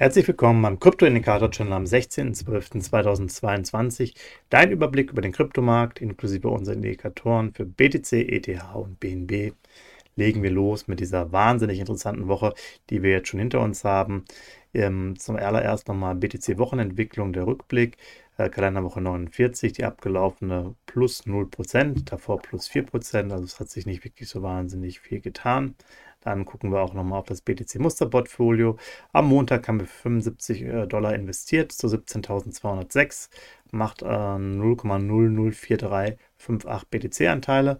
Herzlich willkommen beim Krypto-Indikator-Channel am 16.12.2022. Dein Überblick über den Kryptomarkt inklusive unserer Indikatoren für BTC, ETH und BNB. Legen wir los mit dieser wahnsinnig interessanten Woche, die wir jetzt schon hinter uns haben. Ähm, zum allererst nochmal BTC-Wochenentwicklung, der Rückblick. Äh, Kalenderwoche 49, die abgelaufene plus 0%, davor plus 4%. Also es hat sich nicht wirklich so wahnsinnig viel getan. Dann gucken wir auch nochmal auf das BTC-Musterportfolio. Am Montag haben wir 75 äh, Dollar investiert zu 17.206, macht äh, 0,004358 BTC-Anteile.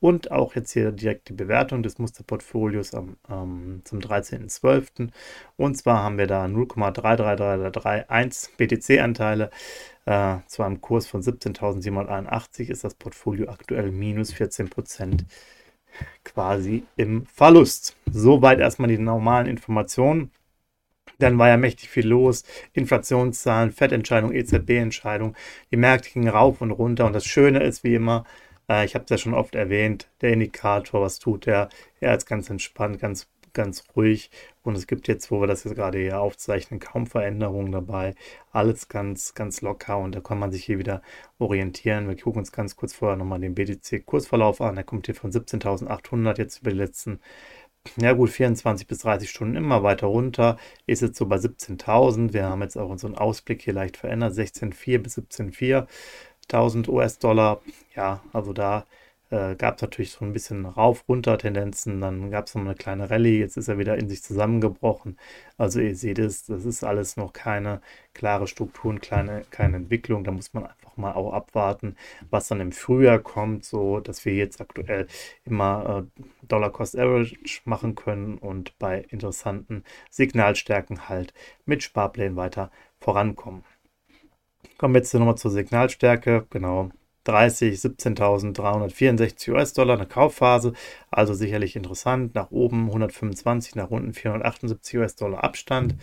Und auch jetzt hier direkt die Bewertung des Musterportfolios am, ähm, zum 13.12. Und zwar haben wir da 0,33331 BTC-Anteile. Äh, zu einem Kurs von 17.781 ist das Portfolio aktuell minus 14 Prozent quasi im Verlust. Soweit erstmal die normalen Informationen. Dann war ja mächtig viel los. Inflationszahlen, Fettentscheidung, EZB-Entscheidung. Die Märkte gingen rauf und runter. Und das Schöne ist, wie immer, äh, ich habe es ja schon oft erwähnt, der Indikator, was tut der? Er ist ganz entspannt, ganz ganz ruhig. Und es gibt jetzt, wo wir das jetzt gerade hier aufzeichnen, kaum Veränderungen dabei. Alles ganz, ganz locker und da kann man sich hier wieder orientieren. Wir gucken uns ganz kurz vorher nochmal den BTC-Kursverlauf an. Der kommt hier von 17.800 jetzt über die letzten ja gut, 24 bis 30 Stunden immer weiter runter. Ist jetzt so bei 17.000. Wir haben jetzt auch unseren Ausblick hier leicht verändert. 16.4 bis 17.4.000 US-Dollar. Ja, also da äh, gab es natürlich so ein bisschen Rauf-Runter-Tendenzen, dann gab es noch eine kleine Rallye, jetzt ist er wieder in sich zusammengebrochen. Also ihr seht es, das ist alles noch keine klare Struktur und kleine, keine Entwicklung. Da muss man einfach mal auch abwarten, was dann im Frühjahr kommt, so dass wir jetzt aktuell immer äh, Dollar Cost Average machen können und bei interessanten Signalstärken halt mit Sparplänen weiter vorankommen. Kommen wir jetzt nochmal zur Signalstärke. Genau, 30, 17.364 US-Dollar, eine Kaufphase, also sicherlich interessant. Nach oben 125, nach unten 478 US-Dollar Abstand.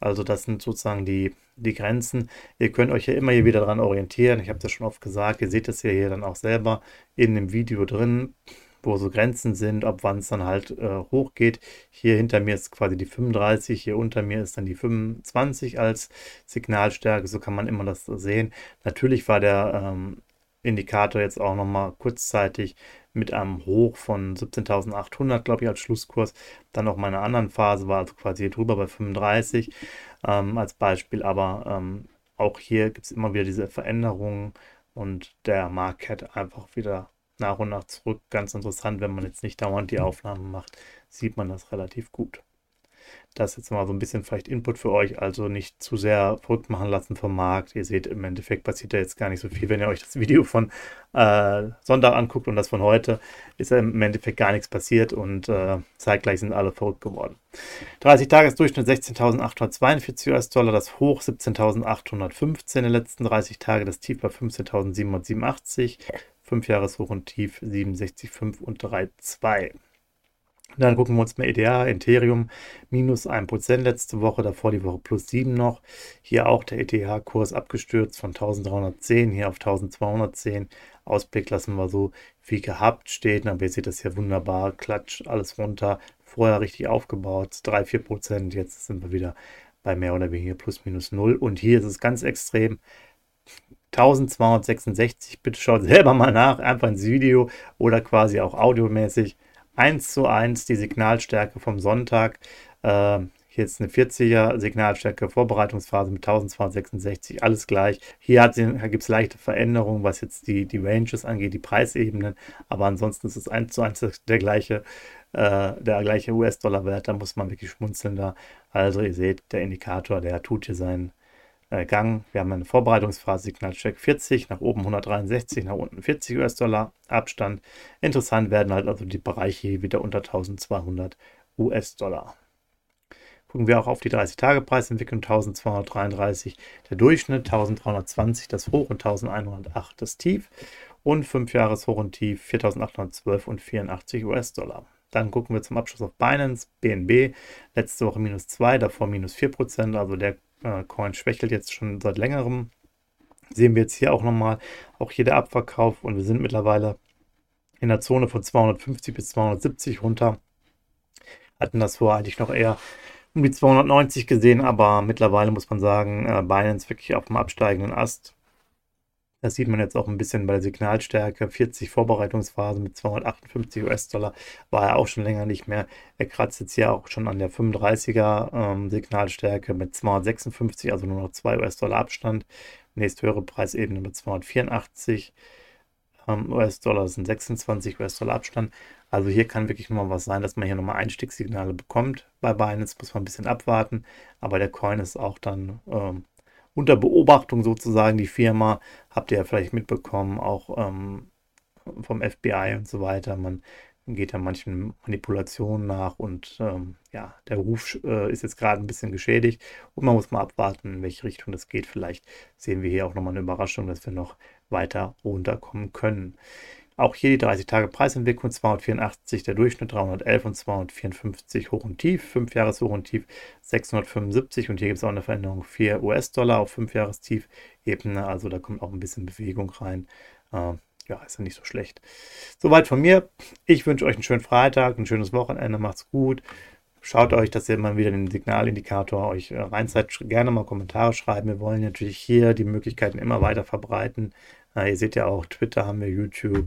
Also das sind sozusagen die, die Grenzen. Ihr könnt euch ja immer hier wieder daran orientieren. Ich habe das schon oft gesagt. Ihr seht es ja hier dann auch selber in dem Video drin, wo so Grenzen sind, ab wann es dann halt äh, hochgeht. Hier hinter mir ist quasi die 35, hier unter mir ist dann die 25 als Signalstärke. So kann man immer das sehen. Natürlich war der ähm, Indikator jetzt auch nochmal kurzzeitig mit einem Hoch von 17.800, glaube ich, als Schlusskurs. Dann noch meine anderen Phase war also quasi hier drüber bei 35 ähm, als Beispiel. Aber ähm, auch hier gibt es immer wieder diese Veränderungen und der Markt kehrt einfach wieder nach und nach zurück. Ganz interessant, wenn man jetzt nicht dauernd die Aufnahmen macht, sieht man das relativ gut. Das jetzt mal so ein bisschen vielleicht Input für euch, also nicht zu sehr verrückt machen lassen vom Markt. Ihr seht, im Endeffekt passiert da jetzt gar nicht so viel. Wenn ihr euch das Video von äh, Sonntag anguckt und das von heute, ist im Endeffekt gar nichts passiert und äh, zeitgleich sind alle verrückt geworden. 30-Tages-Durchschnitt 16.842 US-Dollar, das Hoch 17.815 in den letzten 30 Tagen, das Tief war 15.787, 5 Jahreshoch und Tief 67,5 und 3,2. Dann gucken wir uns mal EDA, Ethereum, minus 1% letzte Woche, davor die Woche plus 7 noch. Hier auch der ETH-Kurs abgestürzt von 1310 hier auf 1210. Ausblick lassen wir so wie gehabt stehen, aber ihr seht das hier wunderbar, klatscht alles runter. Vorher richtig aufgebaut, 3-4%, jetzt sind wir wieder bei mehr oder weniger plus minus 0. Und hier ist es ganz extrem, 1266, bitte schaut selber mal nach, einfach ins Video oder quasi auch audiomäßig. 1 zu 1 die Signalstärke vom Sonntag. Äh, hier ist eine 40er Signalstärke, Vorbereitungsphase mit 1266, alles gleich. Hier, gibt es leichte Veränderungen, was jetzt die, die Ranges angeht, die Preisebenen, aber ansonsten ist es 1 zu 1 der gleiche, äh, gleiche US-Dollar-Wert, da muss man wirklich schmunzeln da. Also ihr seht, der Indikator, der tut hier seinen Gang. Wir haben eine Vorbereitungsphase, Signalcheck 40, nach oben 163, nach unten 40 US-Dollar Abstand. Interessant werden halt also die Bereiche hier wieder unter 1200 US-Dollar. Gucken wir auch auf die 30-Tage-Preisentwicklung 1233, der Durchschnitt 1320, das Hoch und 1108 das Tief. und 5 Jahres Hoch und Tief 4812 und 84 US-Dollar. Dann gucken wir zum Abschluss auf Binance, BNB, letzte Woche minus 2, davor minus 4%, also der äh, Coin schwächelt jetzt schon seit längerem. Sehen wir jetzt hier auch nochmal, auch hier der Abverkauf und wir sind mittlerweile in der Zone von 250 bis 270 runter. Hatten das vorher eigentlich noch eher um die 290 gesehen, aber mittlerweile muss man sagen, äh, Binance wirklich auf dem absteigenden Ast. Das sieht man jetzt auch ein bisschen bei der Signalstärke. 40 Vorbereitungsphase mit 258 US-Dollar war er auch schon länger nicht mehr. Er kratzt jetzt hier auch schon an der 35er ähm, Signalstärke mit 256, also nur noch 2 US-Dollar Abstand. Nächsthöhere Preisebene mit 284 ähm, US-Dollar sind 26 US-Dollar Abstand. Also hier kann wirklich nochmal was sein, dass man hier nochmal Einstiegssignale bekommt. Bei Binance muss man ein bisschen abwarten, aber der Coin ist auch dann ähm, unter Beobachtung sozusagen. Die Firma habt ihr ja vielleicht mitbekommen, auch ähm, vom FBI und so weiter. Man geht ja manchen Manipulationen nach und ähm, ja, der Ruf äh, ist jetzt gerade ein bisschen geschädigt und man muss mal abwarten, in welche Richtung das geht. Vielleicht sehen wir hier auch nochmal eine Überraschung, dass wir noch weiter runterkommen können. Auch hier die 30 Tage Preisentwicklung 284, der Durchschnitt 311 und 254 hoch und tief, 5 Jahres hoch und tief 675 und hier gibt es auch eine Veränderung 4 US-Dollar auf 5 Jahres Tiefebene, also da kommt auch ein bisschen Bewegung rein. Äh, ja, ist ja nicht so schlecht. Soweit von mir. Ich wünsche euch einen schönen Freitag, ein schönes Wochenende, macht's gut. Schaut euch, dass ihr mal wieder den Signalindikator euch äh, reinzieht. Gerne mal Kommentare schreiben. Wir wollen natürlich hier die Möglichkeiten immer weiter verbreiten. Äh, ihr seht ja auch, Twitter haben wir, YouTube,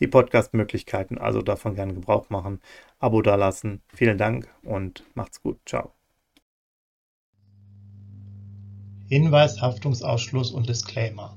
die Podcast-Möglichkeiten. Also davon gerne Gebrauch machen. Abo dalassen. Vielen Dank und macht's gut. Ciao. Hinweis, Haftungsausschluss und Disclaimer.